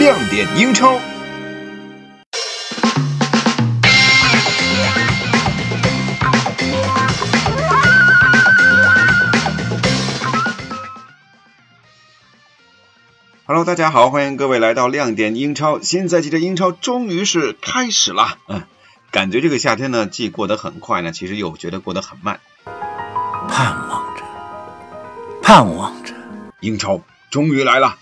亮点英超。Hello，大家好，欢迎各位来到亮点英超。新赛季的英超终于是开始了，嗯，感觉这个夏天呢，既过得很快呢，其实又觉得过得很慢。盼望着，盼望着，英超终于来了。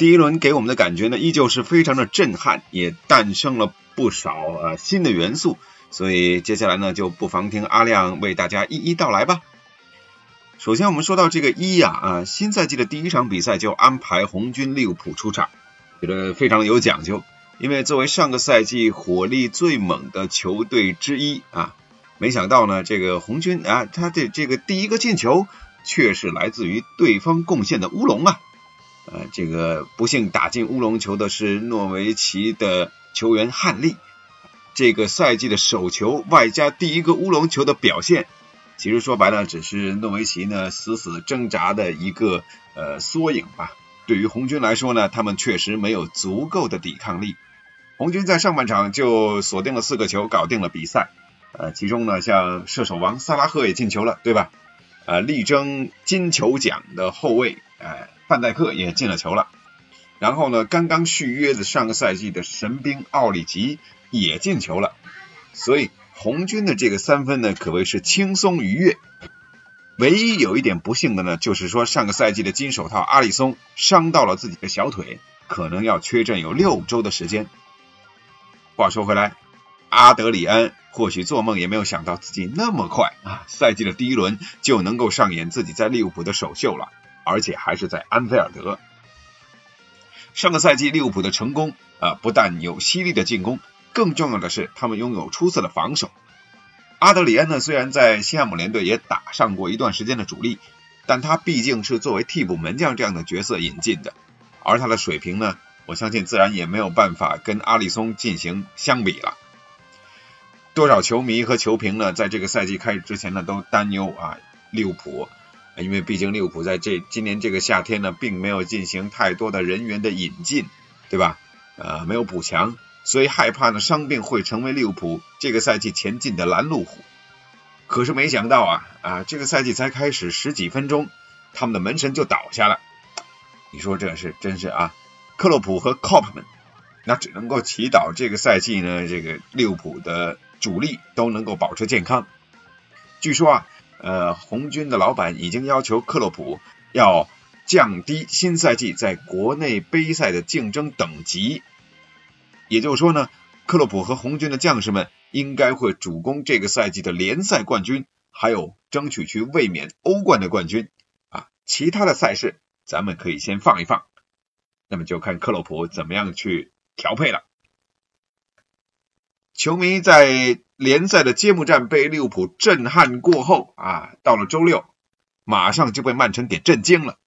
第一轮给我们的感觉呢，依旧是非常的震撼，也诞生了不少呃新的元素。所以接下来呢，就不妨听阿亮为大家一一道来吧。首先，我们说到这个一呀啊，新赛季的第一场比赛就安排红军利物浦出场，觉得非常有讲究。因为作为上个赛季火力最猛的球队之一啊，没想到呢，这个红军啊，他的这个第一个进球却是来自于对方贡献的乌龙啊。呃，这个不幸打进乌龙球的是诺维奇的球员汉利，这个赛季的首球外加第一个乌龙球的表现。其实说白了，只是诺维奇呢死死挣扎的一个呃缩影吧。对于红军来说呢，他们确实没有足够的抵抗力。红军在上半场就锁定了四个球，搞定了比赛。呃，其中呢，像射手王萨拉赫也进球了，对吧？呃，力争金球奖的后卫，呃，范戴克也进了球了。然后呢，刚刚续约的上个赛季的神兵奥里吉也进球了。所以。红军的这个三分呢，可谓是轻松愉悦。唯一有一点不幸的呢，就是说上个赛季的金手套阿里松伤到了自己的小腿，可能要缺阵有六周的时间。话说回来，阿德里安或许做梦也没有想到自己那么快啊，赛季的第一轮就能够上演自己在利物浦的首秀了，而且还是在安菲尔德。上个赛季利物浦的成功啊，不但有犀利的进攻。更重要的是，他们拥有出色的防守。阿德里安呢，虽然在西汉姆联队也打上过一段时间的主力，但他毕竟是作为替补门将这样的角色引进的，而他的水平呢，我相信自然也没有办法跟阿里松进行相比了。多少球迷和球评呢，在这个赛季开始之前呢，都担忧啊，利物浦，因为毕竟利物浦在这今年这个夏天呢，并没有进行太多的人员的引进，对吧？呃，没有补强。所以害怕呢，伤病会成为利物浦这个赛季前进的拦路虎。可是没想到啊啊，这个赛季才开始十几分钟，他们的门神就倒下了。你说这是真是啊？克洛普和 Cop 们，那只能够祈祷这个赛季呢，这个利物浦的主力都能够保持健康。据说啊，呃，红军的老板已经要求克洛普要降低新赛季在国内杯赛的竞争等级。也就是说呢，克洛普和红军的将士们应该会主攻这个赛季的联赛冠军，还有争取去卫冕欧冠的冠军啊。其他的赛事咱们可以先放一放，那么就看克洛普怎么样去调配了。球迷在联赛的揭幕战被利物浦震撼过后啊，到了周六马上就被曼城给震惊了。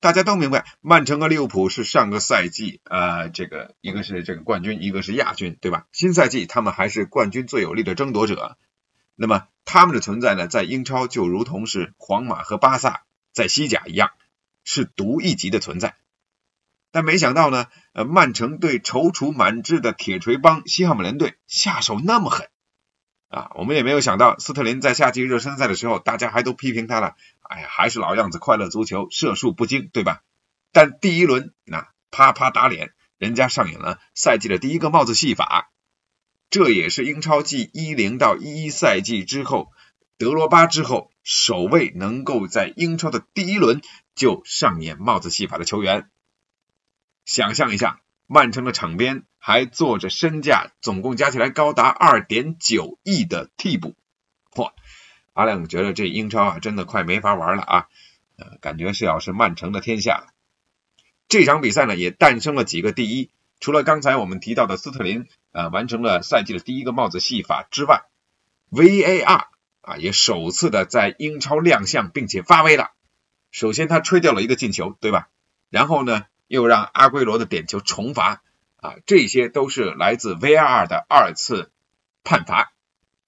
大家都明白，曼城和利物浦是上个赛季啊，这个一个是这个冠军，一个是亚军，对吧？新赛季他们还是冠军最有力的争夺者。那么他们的存在呢，在英超就如同是皇马和巴萨在西甲一样，是独一级的存在。但没想到呢，呃，曼城对踌躇满志的铁锤帮西汉姆联队下手那么狠。啊，我们也没有想到，斯特林在夏季热身赛的时候，大家还都批评他了。哎呀，还是老样子，快乐足球，射术不精，对吧？但第一轮那啪啪打脸，人家上演了赛季的第一个帽子戏法。这也是英超继一零到一一赛季之后，德罗巴之后首位能够在英超的第一轮就上演帽子戏法的球员。想象一下。曼城的场边还坐着身价总共加起来高达二点九亿的替补，嚯！阿亮觉得这英超啊，真的快没法玩了啊，呃，感觉是要是曼城的天下了。这场比赛呢，也诞生了几个第一，除了刚才我们提到的斯特林啊完成了赛季的第一个帽子戏法之外，VAR 啊也首次的在英超亮相并且发威了。首先他吹掉了一个进球，对吧？然后呢？又让阿圭罗的点球重罚啊，这些都是来自 VAR 的二次判罚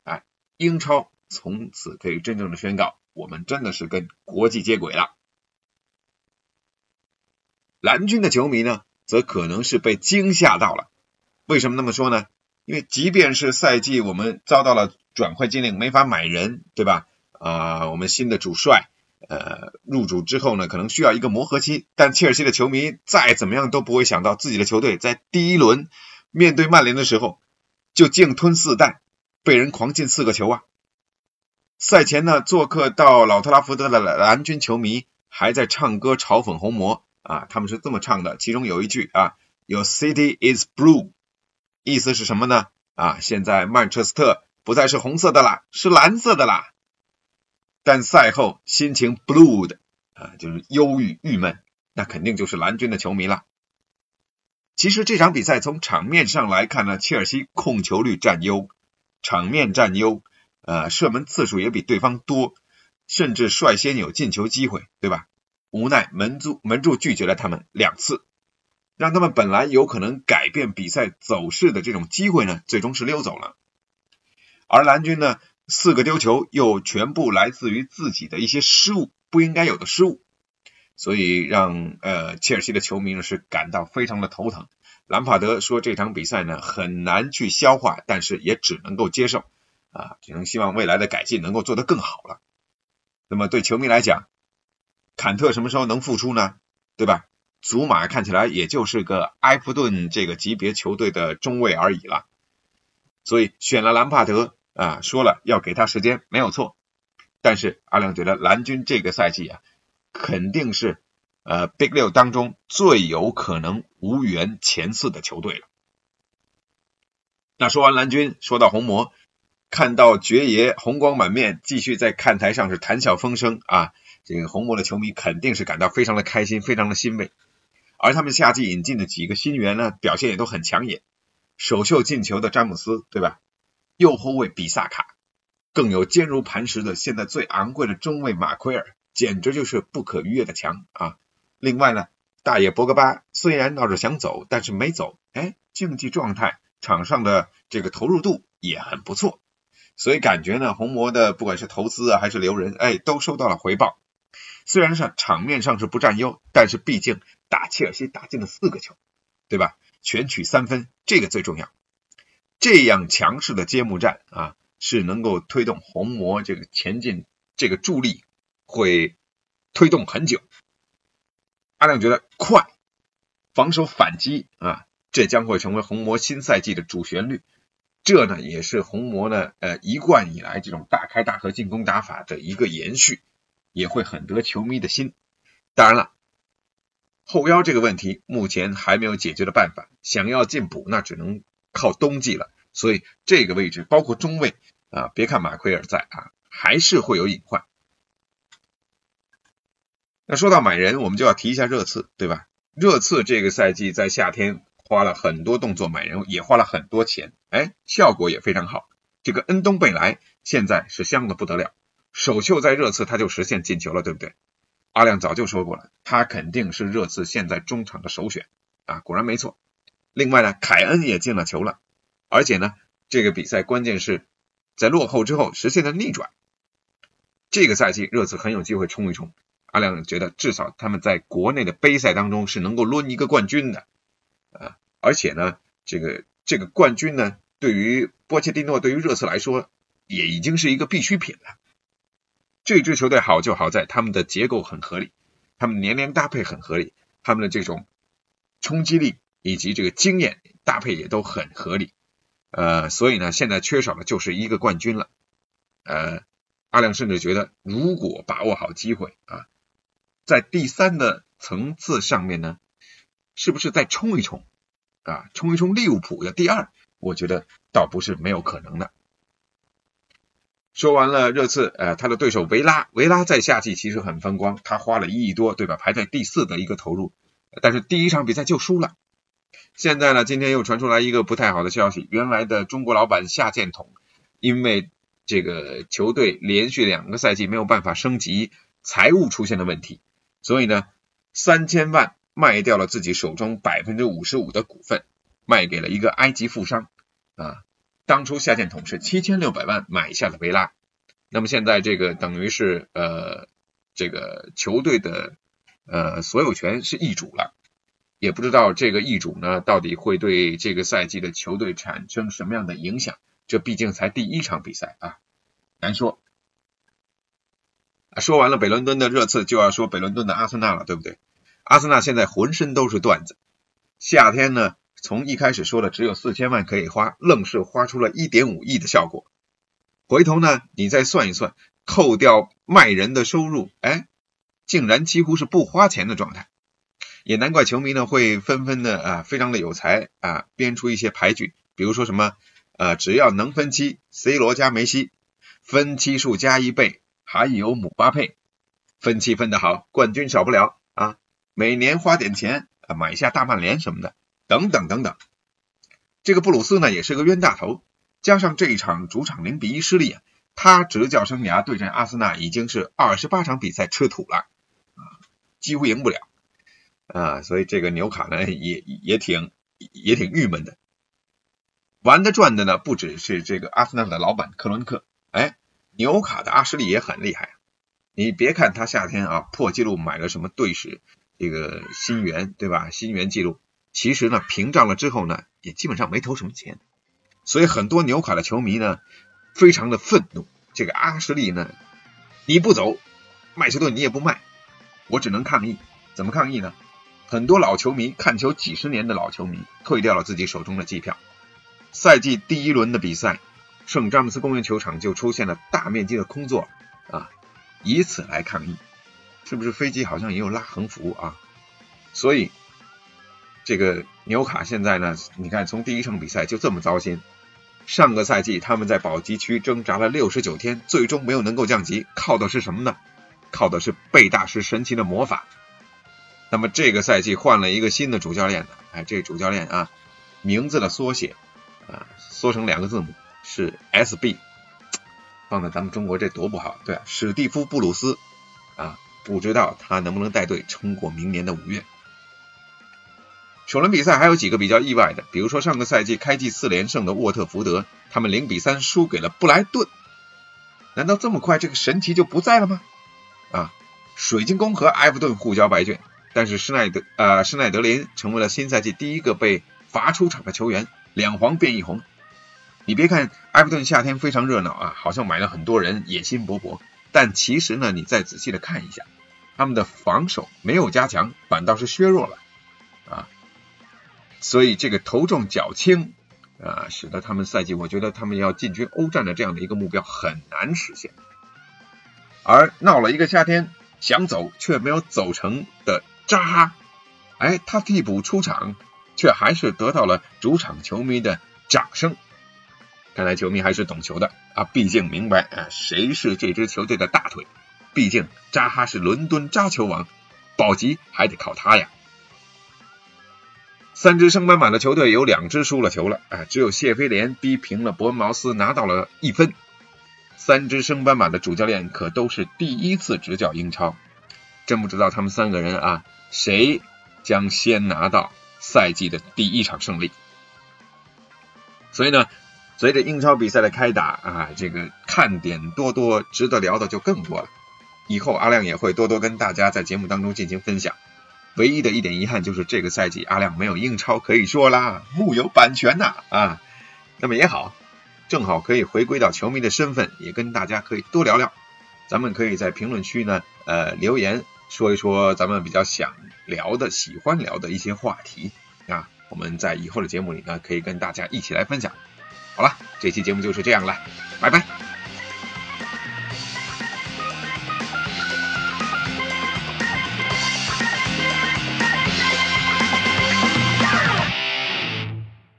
啊，英超从此可以真正的宣告，我们真的是跟国际接轨了。蓝军的球迷呢，则可能是被惊吓到了。为什么那么说呢？因为即便是赛季我们遭到了转会禁令，没法买人，对吧？啊，我们新的主帅呃入主之后呢，可能需要一个磨合期。但切尔西的球迷再怎么样都不会想到，自己的球队在第一轮面对曼联的时候就净吞四弹，被人狂进四个球啊！赛前呢，做客到老特拉福德的蓝军球迷还在唱歌嘲讽红魔啊，他们是这么唱的，其中有一句啊，Your city is blue。意思是什么呢？啊，现在曼彻斯特不再是红色的啦，是蓝色的啦。但赛后心情 blue 的啊，就是忧郁郁闷，那肯定就是蓝军的球迷了。其实这场比赛从场面上来看呢，切尔西控球率占优，场面占优，呃，射门次数也比对方多，甚至率先有进球机会，对吧？无奈门柱门柱拒绝了他们两次。让他们本来有可能改变比赛走势的这种机会呢，最终是溜走了。而蓝军呢，四个丢球又全部来自于自己的一些失误，不应该有的失误，所以让呃切尔西的球迷呢是感到非常的头疼。兰帕德说这场比赛呢很难去消化，但是也只能够接受啊，只能希望未来的改进能够做得更好了。那么对球迷来讲，坎特什么时候能复出呢？对吧？祖马看起来也就是个埃弗顿这个级别球队的中卫而已了，所以选了兰帕德啊，说了要给他时间，没有错。但是阿亮觉得蓝军这个赛季啊，肯定是呃 Big 六当中最有可能无缘前四的球队了。那说完蓝军，说到红魔，看到爵爷红光满面，继续在看台上是谈笑风生啊，这个红魔的球迷肯定是感到非常的开心，非常的欣慰。而他们夏季引进的几个新援呢，表现也都很抢眼。首秀进球的詹姆斯，对吧？右后卫比萨卡，更有坚如磐石的现在最昂贵的中卫马奎尔，简直就是不可逾越的墙啊！另外呢，大爷博格巴虽然闹着想走，但是没走，哎，竞技状态、场上的这个投入度也很不错，所以感觉呢，红魔的不管是投资啊还是留人，哎，都收到了回报。虽然是场面上是不占优，但是毕竟打切尔西打进了四个球，对吧？全取三分，这个最重要。这样强势的揭幕战啊，是能够推动红魔这个前进，这个助力会推动很久。阿亮觉得快，防守反击啊，这将会成为红魔新赛季的主旋律。这呢，也是红魔呢呃一贯以来这种大开大合进攻打法的一个延续。也会很得球迷的心。当然了，后腰这个问题目前还没有解决的办法，想要进补那只能靠冬季了。所以这个位置包括中卫啊，别看马奎尔在啊，还是会有隐患。那说到买人，我们就要提一下热刺，对吧？热刺这个赛季在夏天花了很多动作买人，也花了很多钱，哎，效果也非常好。这个恩东贝莱现在是香的不得了。首秀在热刺他就实现进球了，对不对？阿亮早就说过了，他肯定是热刺现在中场的首选啊，果然没错。另外呢，凯恩也进了球了，而且呢，这个比赛关键是在落后之后实现了逆转。这个赛季热刺很有机会冲一冲，阿亮觉得至少他们在国内的杯赛当中是能够抡一个冠军的啊，而且呢，这个这个冠军呢，对于波切蒂诺对于热刺来说也已经是一个必需品了。这支球队好就好在他们的结构很合理，他们年龄搭配很合理，他们的这种冲击力以及这个经验搭配也都很合理。呃，所以呢，现在缺少的就是一个冠军了。呃，阿亮甚至觉得，如果把握好机会啊，在第三的层次上面呢，是不是再冲一冲啊？冲一冲利物浦的第二，我觉得倒不是没有可能的。说完了热刺，呃，他的对手维拉，维拉在夏季其实很风光，他花了一亿多，对吧？排在第四的一个投入，但是第一场比赛就输了。现在呢，今天又传出来一个不太好的消息，原来的中国老板夏建统，因为这个球队连续两个赛季没有办法升级，财务出现了问题，所以呢，三千万卖掉了自己手中百分之五十五的股份，卖给了一个埃及富商，啊。当初夏建统是七千六百万买下了维拉，那么现在这个等于是呃这个球队的呃所有权是易主了，也不知道这个易主呢到底会对这个赛季的球队产生什么样的影响。这毕竟才第一场比赛啊，难说。说完了北伦敦的热刺，就要说北伦敦的阿森纳了，对不对？阿森纳现在浑身都是段子。夏天呢，从一开始说的只有四千万可以花，愣是花出了一点五亿的效果。回头呢，你再算一算，扣掉卖人的收入，哎，竟然几乎是不花钱的状态。也难怪球迷呢会纷纷的啊，非常的有才啊，编出一些牌局，比如说什么呃，只要能分期，C 罗加梅西，分期数加一倍。还有姆巴佩，分期分得好，冠军少不了啊！每年花点钱啊，买下大曼联什么的，等等等等。这个布鲁斯呢，也是个冤大头，加上这一场主场零比一失利啊，他执教生涯对阵阿森纳已经是二十八场比赛吃土了啊，几乎赢不了啊，所以这个纽卡呢，也也挺也挺郁闷的。玩的转的呢，不只是这个阿森纳的老板克伦克，哎。纽卡的阿什利也很厉害，你别看他夏天啊破纪录买了什么队史这个新援对吧？新援记录，其实呢屏障了之后呢也基本上没投什么钱，所以很多纽卡的球迷呢非常的愤怒。这个阿什利呢你不走，麦斯顿你也不卖，我只能抗议。怎么抗议呢？很多老球迷看球几十年的老球迷退掉了自己手中的机票，赛季第一轮的比赛。圣詹姆斯公园球场就出现了大面积的空座啊，以此来抗议，是不是飞机好像也有拉横幅啊？所以这个纽卡现在呢，你看从第一场比赛就这么糟心。上个赛季他们在保级区挣扎了六十九天，最终没有能够降级，靠的是什么呢？靠的是贝大师神奇的魔法。那么这个赛季换了一个新的主教练呢？哎，这主教练啊，名字的缩写啊，缩成两个字母。是 S.B. 放在咱们中国这多不好，对，史蒂夫·布鲁斯啊，不知道他能不能带队撑过明年的五月。首轮比赛还有几个比较意外的，比如说上个赛季开季四连胜的沃特福德，他们零比三输给了布莱顿。难道这么快这个神奇就不在了吗？啊，水晶宫和埃弗顿互交白卷，但是施耐德呃施耐德林成为了新赛季第一个被罚出场的球员，两黄变一红。你别看埃弗顿夏天非常热闹啊，好像买了很多人，野心勃勃。但其实呢，你再仔细的看一下，他们的防守没有加强，反倒是削弱了啊。所以这个头重脚轻啊，使得他们赛季，我觉得他们要进军欧战的这样的一个目标很难实现。而闹了一个夏天想走却没有走成的扎哈，哎，他替补出场，却还是得到了主场球迷的掌声。看来球迷还是懂球的啊，毕竟明白啊谁是这支球队的大腿。毕竟扎哈是伦敦扎球王，保级还得靠他呀。三支升班马的球队有两支输了球了啊，只有谢菲联逼平了伯恩茅斯拿到了一分。三支升班马的主教练可都是第一次执教英超，真不知道他们三个人啊谁将先拿到赛季的第一场胜利。所以呢。随着英超比赛的开打啊，这个看点多多，值得聊的就更多了。以后阿亮也会多多跟大家在节目当中进行分享。唯一的一点遗憾就是这个赛季阿亮没有英超可以说啦，木有版权呐啊。那么也好，正好可以回归到球迷的身份，也跟大家可以多聊聊。咱们可以在评论区呢，呃，留言说一说咱们比较想聊的、喜欢聊的一些话题啊。我们在以后的节目里呢，可以跟大家一起来分享。好了，这期节目就是这样了，拜拜。